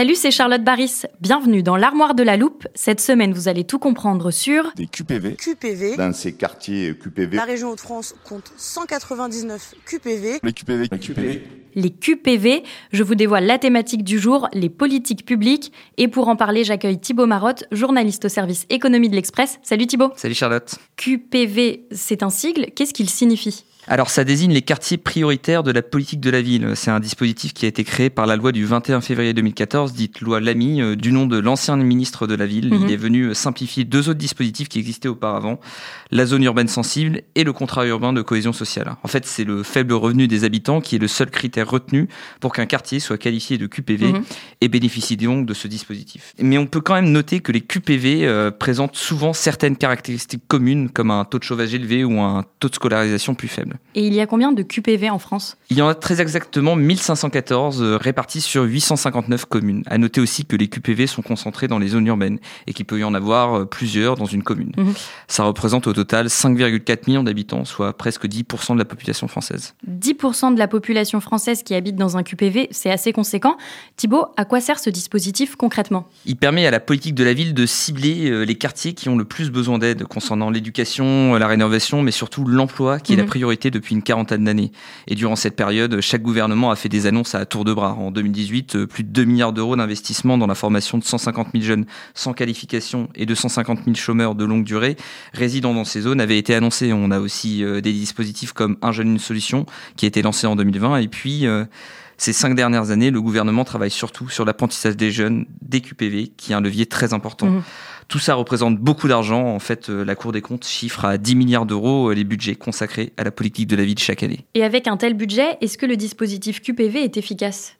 Salut, c'est Charlotte Baris. Bienvenue dans l'armoire de la loupe. Cette semaine, vous allez tout comprendre sur des QPV. QPV. Dans ces quartiers QPV. La région Hauts-de-France compte 199 QPV. Les QPV. Les QPV. Les QPV, je vous dévoile la thématique du jour, les politiques publiques. Et pour en parler, j'accueille Thibaut Marotte, journaliste au service économie de l'Express. Salut Thibaut. Salut Charlotte. QPV, c'est un sigle. Qu'est-ce qu'il signifie? Alors ça désigne les quartiers prioritaires de la politique de la ville. C'est un dispositif qui a été créé par la loi du 21 février 2014, dite loi Lamy, euh, du nom de l'ancien ministre de la ville. Mhm. Il est venu simplifier deux autres dispositifs qui existaient auparavant, la zone urbaine sensible et le contrat urbain de cohésion sociale. En fait, c'est le faible revenu des habitants qui est le seul critère retenu pour qu'un quartier soit qualifié de QPV Mhm. et bénéficie donc de ce dispositif. Mais on peut quand même noter que les QPV euh, présentent souvent certaines caractéristiques communes comme un taux de chauffage élevé ou un taux de scolarisation plus faible. Et il y a combien de QPV en France? Il y en a très exactement 1514 euh, répartis sur 859 communes. À noter aussi que les QPV sont concentrés dans les zones urbaines et qu'il peut y en avoir euh, plusieurs dans une commune. Mhm. Ça représente au total 5,4 millions d'habitants, soit presque 10% de la population française. 10% de la population française qui habite dans un QPV, c'est assez conséquent. Thibaut, à quoi sert ce dispositif concrètement? Il permet à la politique de la ville de cibler euh, les quartiers qui ont le plus besoin d'aide concernant l'éducation, la rénovation, mais surtout l'emploi, qui est Mhm. la priorité depuis une quarantaine d'années. Et durant cette période, chaque gouvernement a fait des annonces à tour de bras. En 2018, euh, plus de 2 milliards d'euros d'investissement dans la formation de 150 000 jeunes sans qualification et 250 000 chômeurs de longue durée résidant dans ces zones avaient été annoncés. On a aussi euh, des dispositifs comme Un jeune, une solution, qui a été lancé en 2020. Et puis... euh, ces cinq dernières années, le gouvernement travaille surtout sur l'apprentissage des jeunes, des QPV, qui est un levier très important. Mhm. Tout ça représente beaucoup d'argent. En fait, euh, la Cour des comptes chiffre à 10 milliards d'euros euh, les budgets consacrés à la politique de la ville chaque année. Et avec un tel budget, est-ce que le dispositif QPV est efficace?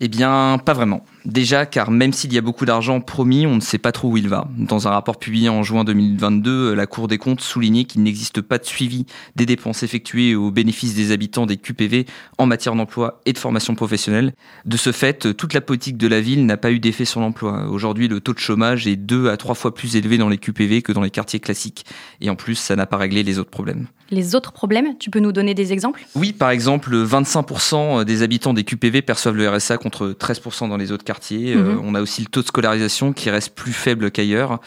Eh bien, pas vraiment. Déjà, car même s'il y a beaucoup d'argent promis, on ne sait pas trop où il va. Dans un rapport publié en juin 2022, euh, la Cour des comptes soulignait qu'il n'existe pas de suivi des dépenses effectuées au bénéfice des habitants des QPV en matière d'emploi et de formation professionnelle. De ce fait, euh, toute la politique de la ville n'a pas eu d'effet sur l'emploi. Aujourd'hui, le taux de chômage est deux à trois fois plus élevé dans les QPV que dans les quartiers classiques. Et en plus, ça n'a pas réglé les autres problèmes. Les autres problèmes, tu peux nous donner des exemples? Oui, par exemple, 25% des habitants des QPV perçoivent le RSA contre 13% dans les autres quartiers. Euh, Mhm. on a aussi le taux de scolarisation qui reste plus faible qu'ailleurs.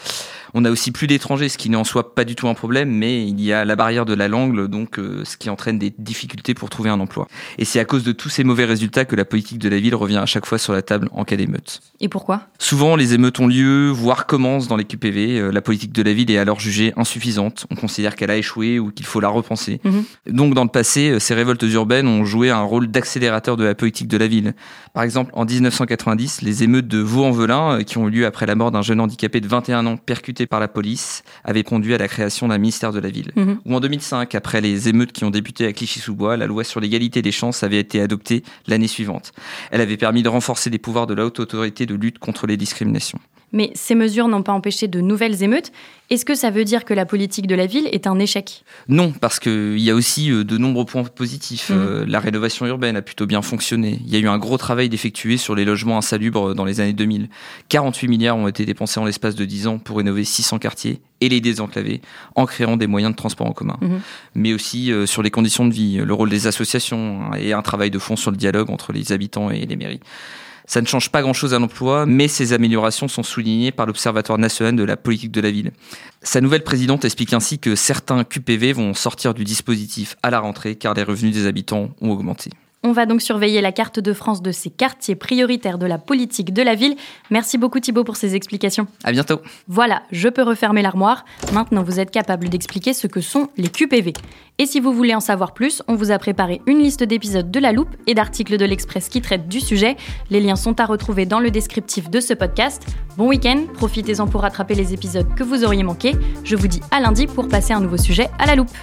On a aussi plus d'étrangers, ce qui n'est en soi pas du tout un problème, mais il y a la barrière de la langue, donc euh, ce qui entraîne des difficultés pour trouver un emploi. Et c'est à cause de tous ces mauvais résultats que la politique de la ville revient à chaque fois sur la table en cas d'émeute. Et pourquoi? Souvent, les émeutes ont lieu, voire commencent dans les QPV. Euh, La politique de la ville est alors jugée insuffisante. On considère qu'elle a échoué ou qu'il faut la repenser. Mhm. Donc, dans le passé, euh, ces révoltes urbaines ont joué un rôle d'accélérateur de la politique de la ville. Par exemple, en 1990, les émeutes de Vaux-en-Velin, qui ont eu lieu après la mort d'un jeune handicapé de 21 ans percuté par la police, avaient conduit à la création d'un ministère de la ville. Mhm. Ou en 2005, après les émeutes qui ont débuté à Clichy-sous-Bois, la loi sur l'égalité des chances avait été adoptée l'année suivante. Elle avait permis de renforcer les pouvoirs de la haute autorité de lutte contre les discriminations. Mais ces mesures n'ont pas empêché de nouvelles émeutes. Est-ce que ça veut dire que la politique de la ville est un échec? Non, parce qu'il y a aussi euh, de nombreux points positifs. Mhm. Euh, la rénovation urbaine a plutôt bien fonctionné. Il y a eu un gros travail d'effectuer sur les logements insalubres dans les années 2000. 48 milliards ont été dépensés en l'espace de 10 ans pour rénover 600 quartiers et les désenclaver en créant des moyens de transport en commun. Mhm. Mais aussi euh, sur les conditions de vie, le rôle des associations hein, et un travail de fond sur le dialogue entre les habitants et les mairies. Ça ne change pas grand-chose à l'emploi, mais ces améliorations sont soulignées par l'Observatoire national de la politique de la ville. Sa nouvelle présidente explique ainsi que certains QPV vont sortir du dispositif à la rentrée car les revenus des habitants ont augmenté. On va donc surveiller la carte de France de ces quartiers prioritaires de la politique de la ville. Merci beaucoup Thibault pour ces explications. À bientôt. Voilà, je peux refermer l'armoire. Maintenant, vous êtes capable d'expliquer ce que sont les QPV. Et si vous voulez en savoir plus, on vous a préparé une liste d'épisodes de La Loupe et d'articles de l'Express qui traitent du sujet. Les liens sont à retrouver dans le descriptif de ce podcast. Bon week-end, profitez-en pour rattraper les épisodes que vous auriez manqués. Je vous dis à lundi pour passer un nouveau sujet à La Loupe.